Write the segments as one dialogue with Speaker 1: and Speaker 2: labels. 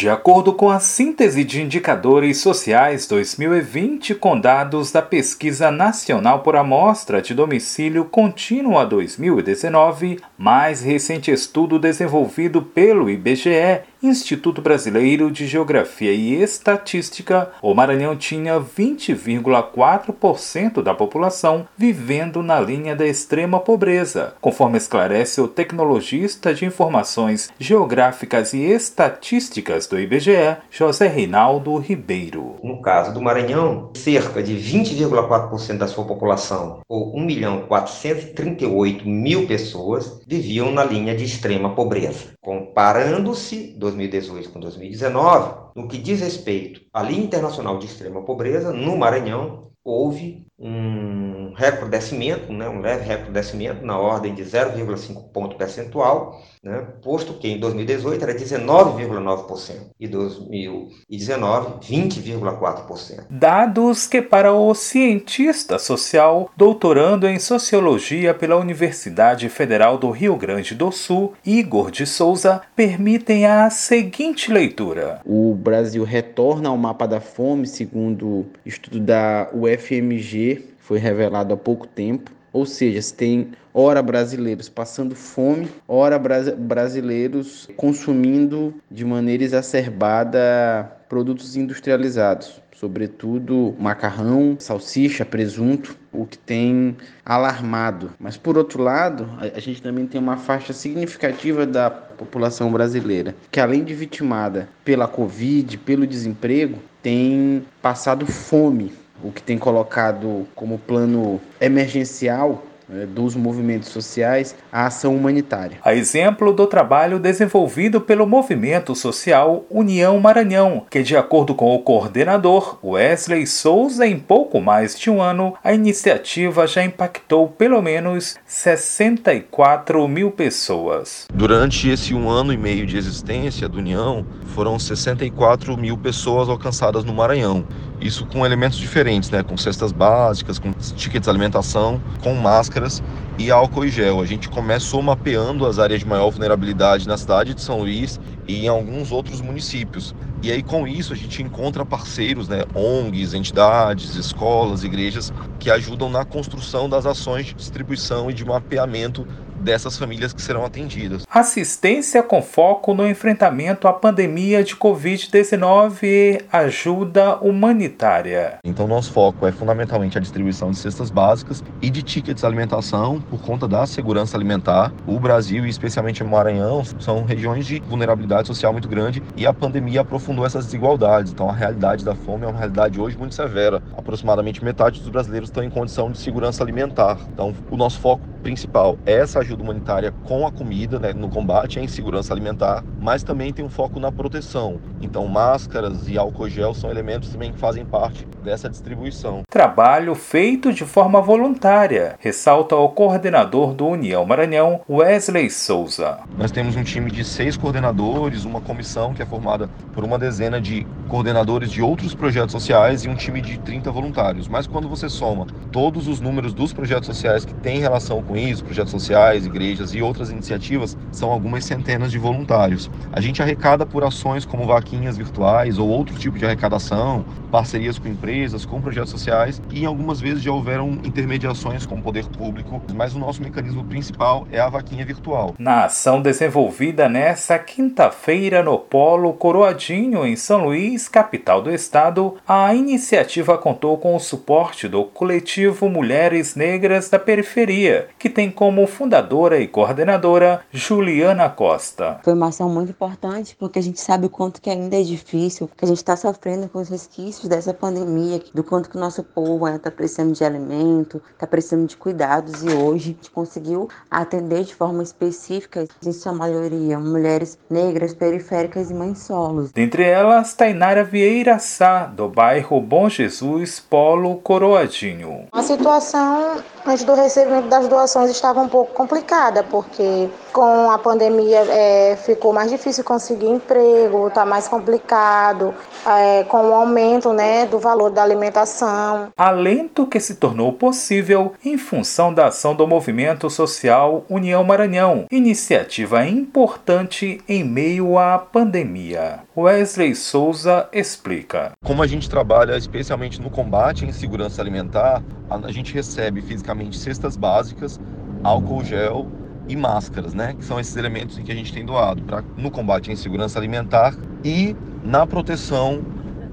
Speaker 1: De acordo com a síntese de indicadores sociais 2020 com dados da Pesquisa Nacional por Amostra de Domicílio Contínua 2019, mais recente estudo desenvolvido pelo IBGE Instituto Brasileiro de Geografia e Estatística, o Maranhão tinha 20,4% da população vivendo na linha da extrema pobreza, conforme esclarece o tecnologista de informações geográficas e estatísticas do IBGE, José Reinaldo Ribeiro.
Speaker 2: No caso do Maranhão, cerca de 20,4% da sua população, ou 1 milhão 438 mil pessoas, viviam na linha de extrema pobreza. Comparando-se 2018 com 2019, no que diz respeito à linha internacional de extrema pobreza, no Maranhão houve um recrudescimento, né, um leve recrudescimento na ordem de 0,5 ponto percentual, né, posto que em 2018 era 19,9% e 2019 20,4%.
Speaker 1: Dados que para o cientista social, doutorando em sociologia pela Universidade Federal do Rio Grande do Sul, Igor de Souza, permitem a seguinte leitura.
Speaker 3: O Brasil retorna ao mapa da fome, segundo estudo da UFMG foi revelado há pouco tempo. Ou seja, se tem ora brasileiros passando fome, ora brasileiros consumindo de maneira exacerbada produtos industrializados, sobretudo macarrão, salsicha, presunto, o que tem alarmado. Mas por outro lado, a gente também tem uma faixa significativa da população brasileira que além de vitimada pela Covid, pelo desemprego, tem passado fome o que tem colocado como plano emergencial né, dos movimentos sociais a ação humanitária.
Speaker 1: A exemplo do trabalho desenvolvido pelo movimento social União Maranhão, que, de acordo com o coordenador Wesley Souza, em pouco mais de um ano, a iniciativa já impactou pelo menos 64 mil pessoas.
Speaker 4: Durante esse um ano e meio de existência do União, foram 64 mil pessoas alcançadas no Maranhão. Isso com elementos diferentes, né? Com cestas básicas, com tickets de alimentação, com máscaras e álcool e gel. A gente começou mapeando as áreas de maior vulnerabilidade na cidade de São Luís e em alguns outros municípios. E aí com isso a gente encontra parceiros, né, ONGs, entidades, escolas, igrejas que ajudam na construção das ações de distribuição e de mapeamento dessas famílias que serão atendidas.
Speaker 1: Assistência com foco no enfrentamento à pandemia de Covid-19 e ajuda humanitária.
Speaker 4: Então, nosso foco é fundamentalmente a distribuição de cestas básicas e de tickets de alimentação por conta da segurança alimentar. O Brasil e especialmente o Maranhão são regiões de vulnerabilidade social muito grande e a pandemia aprofundou essas desigualdades. Então, a realidade da fome é uma realidade hoje muito severa. Aproximadamente metade dos brasileiros estão em condição de segurança alimentar. Então, o nosso foco principal é essa ajuda humanitária com a comida, né, no combate à insegurança alimentar, mas também tem um foco na proteção. Então, máscaras e álcool gel são elementos também que fazem parte dessa distribuição.
Speaker 1: Trabalho feito de forma voluntária, ressalta o coordenador do União Maranhão, Wesley Souza.
Speaker 4: Nós temos um time de seis coordenadores, uma comissão que é formada por uma dezena de coordenadores de outros projetos sociais e um time de 30 voluntários. Mas quando você soma todos os números dos projetos sociais que têm relação com isso, projetos sociais, igrejas e outras iniciativas, são algumas centenas de voluntários. A gente arrecada por ações como vaquinhas virtuais ou outro tipo de arrecadação, parcerias com empresas, com projetos sociais e algumas vezes já houveram intermediações com o poder público, mas o nosso mecanismo principal é a vaquinha virtual.
Speaker 1: Na ação desenvolvida nesta quinta-feira no Polo Coroadinho, em São Luís, capital do estado, a iniciativa contou com o suporte do coletivo Mulheres Negras da Periferia, que tem como fundadora e coordenadora Juliana Costa.
Speaker 5: Foi uma ação muito importante porque a gente sabe o quanto que ainda é difícil, que a gente está sofrendo com os resquícios dessa pandemia, do quanto que o nosso povo ainda está precisando de alimento, está precisando de cuidados e hoje a gente conseguiu atender de forma específica, em sua maioria, mulheres negras, periféricas e mães solos.
Speaker 1: Dentre elas, Tainara Vieira Sá, do bairro Bom Jesus, Polo Coroadinho.
Speaker 6: A situação antes do recebimento das doações estava um pouco complicada, porque com a pandemia é, ficou mais difícil conseguir emprego, está mais complicado, é, com o aumento né, do valor da alimentação.
Speaker 1: Alento que se tornou possível em função da ação do movimento social União Maranhão, iniciativa importante em meio à pandemia. Wesley Souza explica.
Speaker 4: Como a gente trabalha especialmente no combate à insegurança alimentar, a gente recebe fisicamente cestas básicas, álcool gel e máscaras, né? Que são esses elementos que a gente tem doado para no combate à insegurança alimentar e na proteção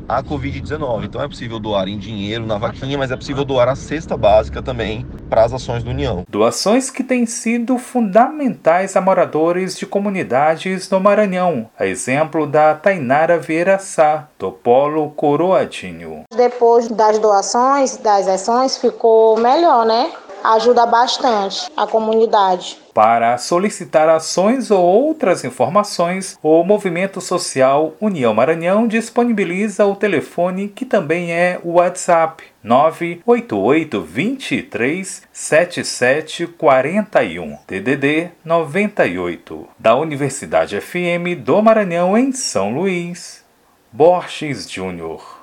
Speaker 4: à Covid-19. Então é possível doar em dinheiro na vaquinha, mas é possível doar a cesta básica também para as ações do União.
Speaker 1: Doações que têm sido fundamentais a moradores de comunidades no Maranhão, a exemplo da Tainara Vieira Sá, do Polo Coroadinho.
Speaker 6: Depois das doações, das ações, ficou melhor, né? Ajuda bastante a comunidade.
Speaker 1: Para solicitar ações ou outras informações, o Movimento Social União Maranhão disponibiliza o telefone que também é o WhatsApp 988 23 77 41 DDD 98 da Universidade FM do Maranhão em São Luís. Borges Júnior